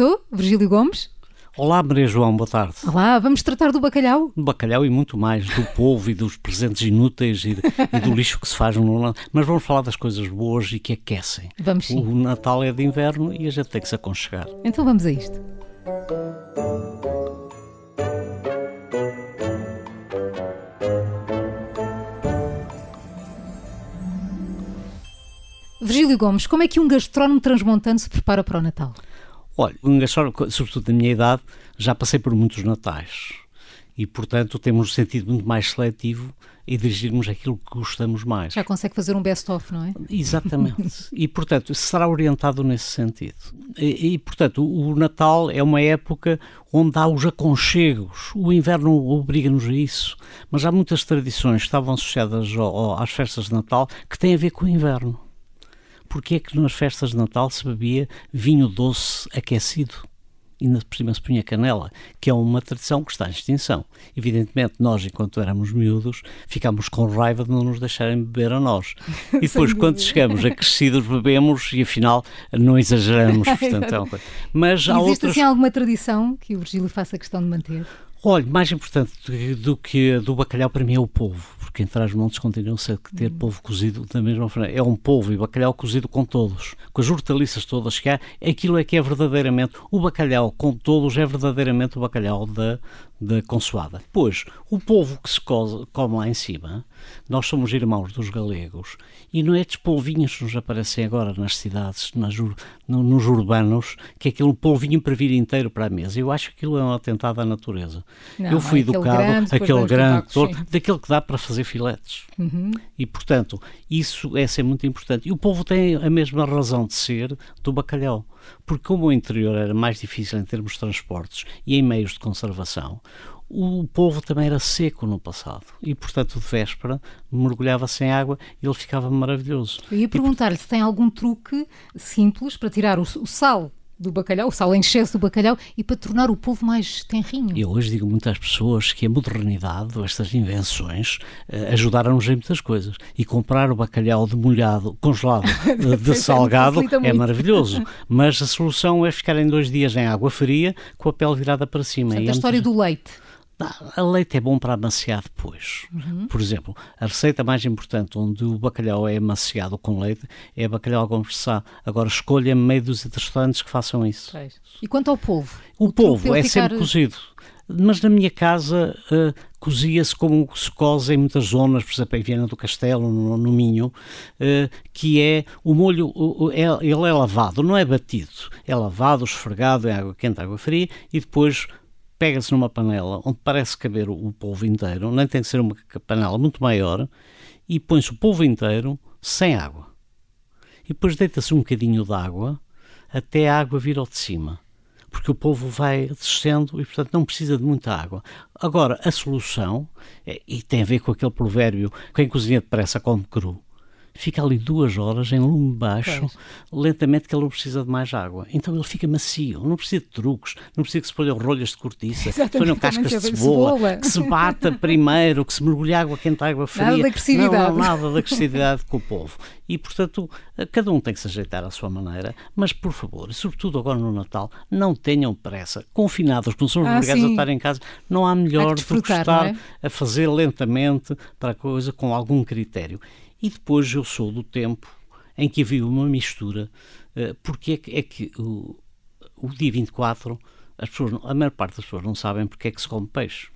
estou, Virgílio Gomes. Olá, Maria João, boa tarde. Olá, vamos tratar do bacalhau? Do bacalhau e muito mais, do povo e dos presentes inúteis e, e do lixo que se faz no Natal. Mas vamos falar das coisas boas e que aquecem. Vamos sim. O Natal é de inverno e a gente tem que se aconchegar. Então vamos a isto. Virgílio Gomes, como é que um gastrónomo transmontano se prepara para o Natal? Olha, sobretudo da minha idade, já passei por muitos natais e, portanto, temos um sentido muito mais seletivo e dirigirmos aquilo que gostamos mais. Já consegue fazer um best-of, não é? Exatamente. e, portanto, será orientado nesse sentido. E, e, portanto, o Natal é uma época onde há os aconchegos. O inverno obriga-nos a isso. Mas há muitas tradições que estavam associadas ao, às festas de Natal que têm a ver com o inverno porque é que nas festas de Natal se bebia vinho doce aquecido? E na por cima se punha canela, que é uma tradição que está em extinção. Evidentemente, nós, enquanto éramos miúdos, ficámos com raiva de não nos deixarem beber a nós. E depois, quando chegamos a crescidos, bebemos e afinal não exageramos. Portanto, é uma. Mas há Existe outras... assim alguma tradição que o Virgílio faça questão de manter? Olha, mais importante do que do bacalhau para mim é o povo, porque em Trás-Montes continuam a ter polvo cozido da mesma forma. É um polvo e bacalhau cozido com todos, com as hortaliças todas que há. Aquilo é que é verdadeiramente, o bacalhau com todos é verdadeiramente o bacalhau da, da consoada. Pois, o povo que se come lá em cima, nós somos irmãos dos galegos, e não é estes polvinhos que nos aparecem agora nas cidades, nas, nos urbanos, que é aquele polvinho para vir inteiro para a mesa. Eu acho que aquilo é um atentado à natureza. Não, eu fui educado, grande, aquele grande, todo, daquele que dá para fazer filetes. Uhum. E, portanto, isso é ser muito importante. E o povo tem a mesma razão de ser do bacalhau. Porque, como o interior era mais difícil em termos de transportes e em meios de conservação, o povo também era seco no passado e, portanto, de véspera mergulhava-se em água e ele ficava maravilhoso. Eu ia perguntar-lhe se tem algum truque simples para tirar o, o sal do bacalhau, o sal em excesso do bacalhau e para tornar o povo mais tenrinho. Eu hoje digo muitas pessoas que a modernidade, estas invenções, uh, ajudaram-nos em muitas coisas. E comprar o bacalhau demolhado, congelado, uh, de salgado, é maravilhoso. Mas a solução é ficar em dois dias em água fria com a pele virada para cima. Portanto, a história do leite a leite é bom para amaciar depois. Uhum. Por exemplo, a receita mais importante onde o bacalhau é amaciado com leite é bacalhau com versá. Agora escolha meio dos restaurantes que façam isso. E quanto ao polvo? O, o polvo é ficar... sempre cozido. Mas na minha casa uh, cozia-se como se cose em muitas zonas, por exemplo, em Viana do Castelo, no, no Minho, uh, que é o molho, uh, é, ele é lavado, não é batido. É lavado, esfregado em água quente, água fria e depois pega-se numa panela onde parece caber o, polvo inteiro, nem tem que ser uma panela muito maior, e põe-se o polvo inteiro sem água. E depois deita-se um bocadinho de água até a água vir ao de cima. Porque o polvo vai descendo e, portanto, não precisa de muita água. Agora, a solução, é, e tem a ver com aquele provérbio: quem cozinha depressa come cru fica ali duas horas em lume baixo, pois. lentamente, que ele não precisa de mais água. Então ele fica macio, não precisa de truques, não precisa que se ponham rolhas de cortiça, que se ponham cascas de cebola, cebola, que se bata primeiro, que se mergulhe água quente, água fria. Nada de agressividade. Não, não, nada de agressividade com o povo. E, portanto, cada um tem que se ajeitar à sua maneira, mas, por favor, sobretudo agora no Natal, não tenham pressa. Confinados, como somos ah, obrigados sim. a estar em casa, não há melhor do que estar é? a fazer lentamente para a coisa com algum critério. E depois eu sou do tempo em que havia uma mistura, uh, porque é que, é que o, o, dia 24, as pessoas, a maior parte das pessoas não sabem porque é que se come peixe.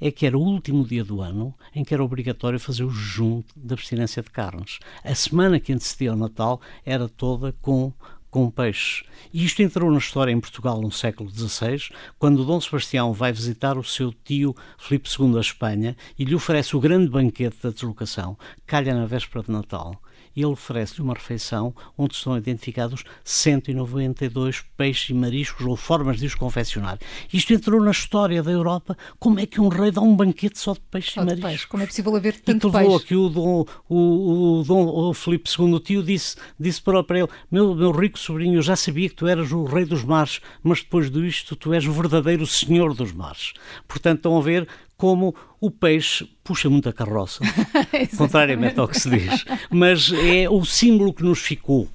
É que era o último dia do ano em que era obrigatório fazer o junto da abstinência de carnes. A semana que antecedia o Natal era toda com com peixe. E isto entrou na história em Portugal no século XVI, quando Dom Sebastião vai visitar o seu tio Filipe II a Espanha e lhe oferece o grande banquete da deslocação, calha na véspera de Natal ele oferece-lhe uma refeição onde estão identificados 192 peixes e mariscos ou formas de os confeccionar. Isto entrou na história da Europa. Como é que um rei dá um banquete só de peixes só e mariscos? Peixe. Como é possível haver tanto e levou aqui o Dom, o, o Dom o Filipe II, o tio, disse, disse para, para ele: meu, meu rico sobrinho, eu já sabia que tu eras o rei dos mares, mas depois disto tu és o verdadeiro senhor dos mares. Portanto, estão a ver como o peixe puxa muito a carroça, contrariamente ao que se diz. Mas é o símbolo que nos ficou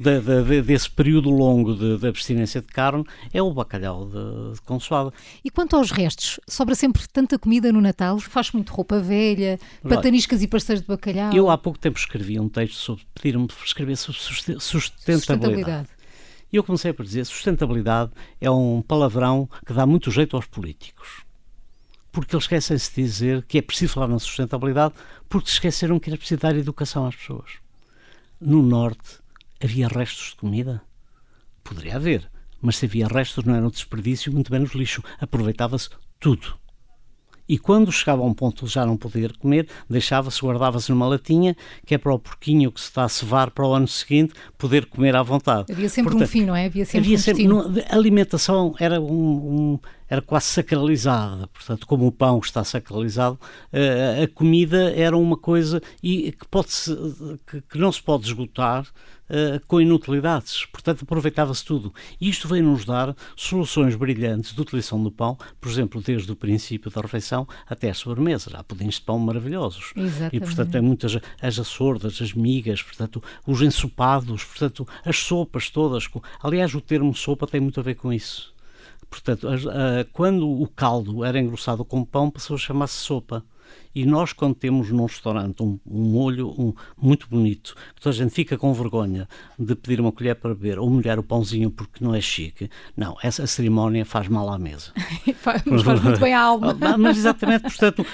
de, de, desse período longo de, de, abstinência de carne é o bacalhau de, de consoada. E quanto aos restos, sobra sempre tanta comida no Natal? Faz muito roupa velha, pataniscas e pastéis de bacalhau? Eu há pouco tempo escrevi um texto sobre, pediram-me escrever sobre sustentabilidade. sustentabilidade. E eu comecei por dizer, sustentabilidade é um palavrão que dá muito jeito aos políticos porque eles esquecem-se de dizer que é preciso falar na sustentabilidade, porque se esqueceram que era preciso dar educação às pessoas. No Norte havia restos de comida? Poderia haver, mas se havia restos não era um desperdício, muito menos lixo. Aproveitava-se tudo. E quando chegava a um ponto de já não poder comer, deixava-se, guardava-se numa latinha, que é para o porquinho que se está a cevar para o ano seguinte poder comer à vontade. Havia sempre Portanto, um fim, não é? Havia sempre havia um sempre, A alimentação era um, um era quase sacralizada, portanto, como o pão está sacralizado, a comida era uma coisa e que, pode -se, que não se pode esgotar Uh, com inutilidades. Portanto, aproveitava-se tudo. E isto veio-nos dar soluções brilhantes de utilização do pão, por exemplo, desde o princípio da refeição até a sobremesa. Há pudins de pão maravilhosos. Exatamente. E, portanto, tem muitas as açordas, as migas, portanto, os ensopados, portanto, as sopas todas. Aliás, o termo sopa tem muito a ver com isso. Portanto, a, a, quando o caldo era engrossado com pão, passou a chamar-se sopa. E nós, quando temos num restaurante um, um molho um, muito bonito, que toda a gente fica com vergonha de pedir uma colher para beber ou molhar o pãozinho porque não é chique, não, essa cerimónia faz mal à mesa. faz, faz muito bem à alma. Mas exatamente, portanto.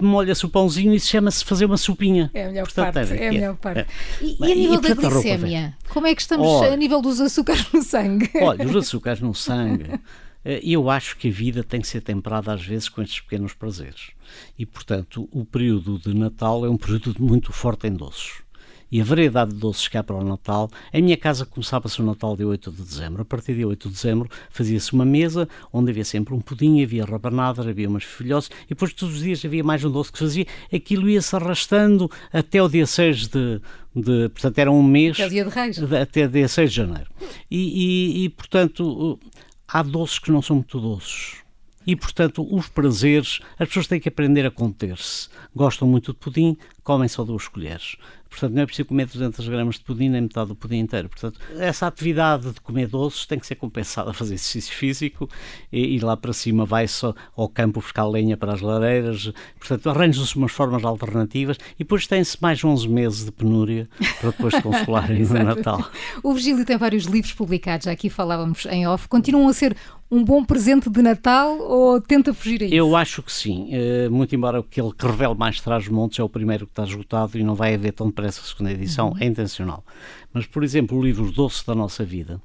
Molha-se o pãozinho e chama-se fazer uma sopinha. É a melhor Portanto, parte. É, é a melhor parte. É. E, e, a nível e, da glicémia? Como é que estamos olha, a nível dos açúcares no sangue? Olha, os açúcares no sangue. Eh, eu acho que a vida tem que ser temperada às vezes com estes pequenos prazeres. E, portanto, o período de Natal é um período muito forte em doces e a variedade de doces que há para o Natal. Em minha casa começava-se o Natal dia 8 de dezembro. A partir de 8 de dezembro fazia-se uma mesa onde havia sempre um pudim, havia rabanadas, havia umas filhotes e depois todos os dias havia mais um doce que fazia. Aquilo ia-se arrastando até o dia 6 de, de, portanto era um mês até o dia de Reis. até dia 6 de janeiro e, e, e portanto há doces que não são muito doces e, portanto, os prazeres, as pessoas têm que aprender a conter-se. Gostam muito de pudim, comem só duas colheres. Portanto, não é preciso comer 200 gramas de pudim nem metade do pudim inteiro. Portanto, essa atividade de comer doces tem que ser compensada a fazer exercício físico e, e lá para cima vai-se ao campo buscar lenha para as lareiras. Portanto, arranjam-se umas formas alternativas e depois tem-se mais 11 meses de penúria para depois se consolarem no Natal. O Virgílio tem vários livros publicados, já aqui falávamos em off. Continuam a ser um bom presente de Natal ou tenta fugir a isso? Eu acho que sim. Uh, muito embora aquele que revele mais traz montes é o primeiro que está esgotado e não vai haver tão depressa a segunda edição, uhum. é intencional. Mas, por exemplo, o livro Doce da Nossa Vida,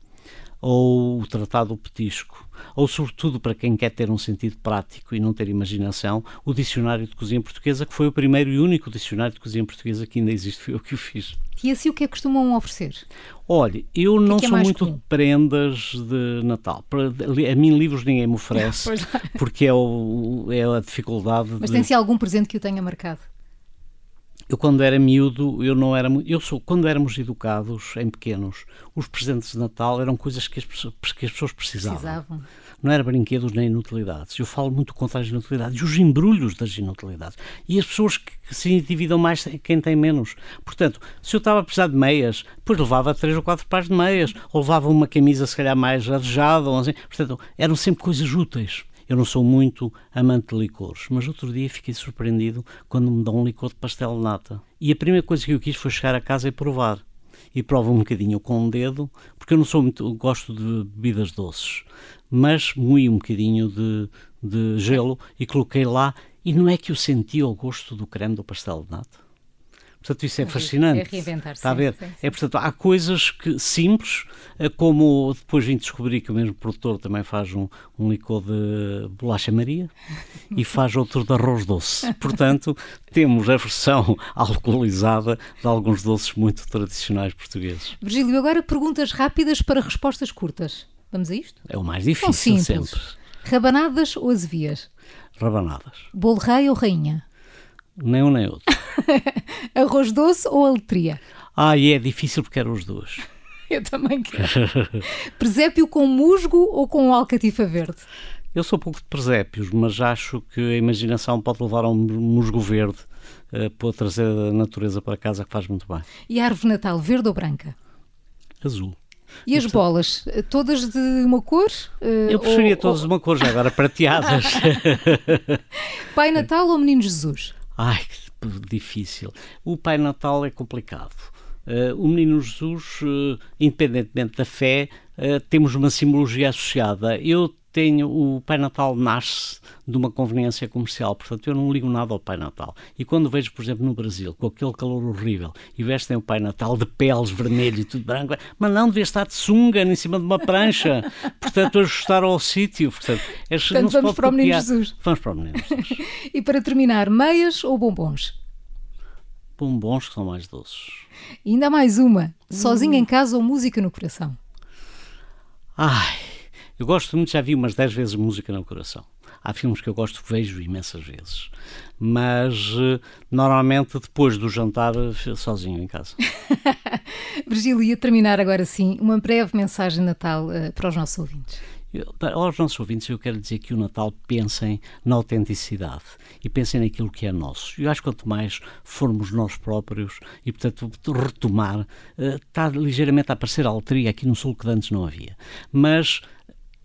ou o Tratado do Petisco, ou sobretudo para quem quer ter um sentido prático e não ter imaginação, o Dicionário de Cozinha Portuguesa, que foi o primeiro e único dicionário de cozinha portuguesa que ainda existe, foi eu que o fiz. E assim o que é que costumam oferecer? Olha, eu não é, é sou muito comum? de prendas de Natal. A mim livros ninguém me oferece, porque é, o, é a dificuldade. Mas de... tem-se algum presente que o tenha marcado? Eu quando era miúdo, eu não era eu sou quando éramos educados em pequenos, os presentes de Natal eram coisas que as, que as pessoas precisavam. precisavam. Não era brinquedos nem inutilidades. Eu falo muito contra as inutilidades e os embrulhos das inutilidades. E as pessoas que, que se endividam mais quem tem menos. Portanto, se eu estava a precisar de meias, depois levava três ou quatro pares de meias, ou levava uma camisa se calhar mais arejada, ou assim. Portanto, eram sempre coisas úteis. Eu não sou muito amante de licores, mas outro dia fiquei surpreendido quando me dão um licor de pastel de nata. E a primeira coisa que eu quis foi chegar a casa e provar. E provo um bocadinho com o dedo, porque eu não sou muito, gosto de bebidas doces, mas moí um bocadinho de, de gelo e coloquei lá, e não é que eu senti o gosto do creme do pastel de nata. Portanto, isso é, é fascinante. É reinventar-se. Está a ver? Sim, sim. É, portanto, há coisas que, simples, eh, como depois vim descobrir que o mesmo produtor também faz um, um licor de bolacha Maria e faz outro de arroz doce. Portanto, temos a versão alcoolizada de alguns doces muito tradicionais portugueses. Virgílio, agora perguntas rápidas para respostas curtas. Vamos a isto? É o mais difícil sempre. Rabanadas ou azevias? Rabanadas. Bolo rei ou rainha? Nem um nem outro. Arroz doce ou aletria? Ah, e é difícil porque eram os dois. Eu também quero. Presépio com musgo ou com alcatifa verde? Eu sou pouco de presépios, mas acho que a imaginação pode levar a um musgo verde uh, para trazer a natureza para casa que faz muito bem. E a árvore natal, verde ou branca? Azul. E as bolas? Todas de uma cor? Eu preferia ou, todas de uma cor, já agora prateadas. Pai Natal ou Menino Jesus? Ai, que difícil. O Pai Natal é complicado. Uh, o Menino Jesus, uh, independentemente da fé, uh, temos uma simbologia associada. Eu tenho o Pai Natal nasce de uma conveniência comercial, portanto eu não ligo nada ao Pai Natal. E quando vejo, por exemplo, no Brasil, com aquele calor horrível, e vestem o Pai Natal de peles vermelho e tudo branco, mas não devia estar de sunga em cima de uma prancha, portanto ajustar ao sítio. Portanto, é, portanto vamos para o Menino Jesus. Vamos para o Menino Jesus. e para terminar, meias ou bombons? Bombons que são mais doces. E ainda mais uma, sozinho em casa ou música no coração? Ai, eu gosto muito, já vi umas 10 vezes música no coração. Há filmes que eu gosto, vejo imensas vezes. Mas eh, normalmente depois do jantar, eh, sozinho em casa. Virgílio, ia terminar agora sim uma breve mensagem de Natal uh, para os nossos ouvintes. Para aos nossos ouvintes, eu quero dizer que o Natal pensem na autenticidade e pensem naquilo que é nosso. Eu acho que quanto mais formos nós próprios e, portanto, retomar, está ligeiramente a aparecer a alteria aqui no Sul que antes não havia. Mas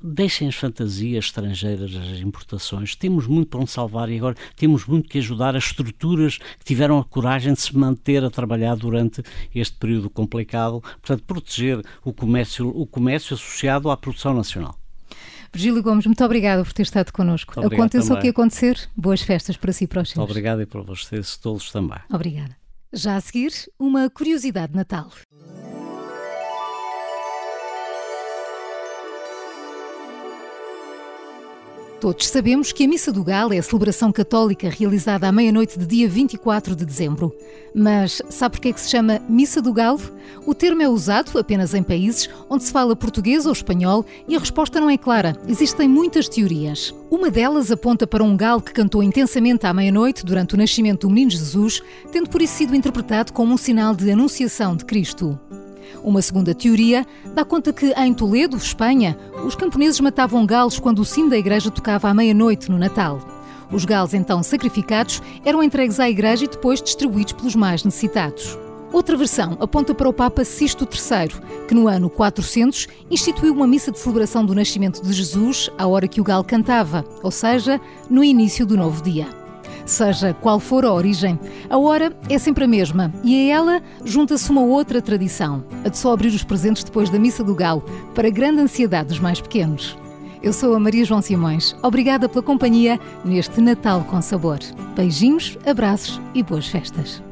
Deixem as fantasias estrangeiras, as importações. Temos muito para onde salvar e agora temos muito que ajudar as estruturas que tiveram a coragem de se manter a trabalhar durante este período complicado. Portanto, proteger o comércio, o comércio associado à produção nacional. Virgílio Gomes, muito obrigada por ter estado connosco. Aconteça o que acontecer, boas festas para si e para os seus. Obrigado e para vocês todos também. Obrigada. Já a seguir, uma curiosidade de Natal. Todos sabemos que a Missa do Galo é a celebração católica realizada à meia-noite de dia 24 de dezembro. Mas sabe por que é que se chama Missa do Galo? O termo é usado apenas em países onde se fala português ou espanhol e a resposta não é clara. Existem muitas teorias. Uma delas aponta para um galo que cantou intensamente à meia-noite durante o nascimento do menino Jesus, tendo por isso sido interpretado como um sinal de anunciação de Cristo. Uma segunda teoria dá conta que, em Toledo, Espanha, os camponeses matavam galos quando o sino da igreja tocava à meia-noite no Natal. Os galos, então sacrificados, eram entregues à igreja e depois distribuídos pelos mais necessitados. Outra versão aponta para o Papa Sisto III, que no ano 400 instituiu uma missa de celebração do nascimento de Jesus à hora que o galo cantava, ou seja, no início do novo dia. Seja qual for a origem, a hora é sempre a mesma e a ela junta-se uma outra tradição, a de só abrir os presentes depois da Missa do Galo, para grande ansiedade dos mais pequenos. Eu sou a Maria João Simões. Obrigada pela companhia neste Natal com Sabor. Beijinhos, abraços e boas festas.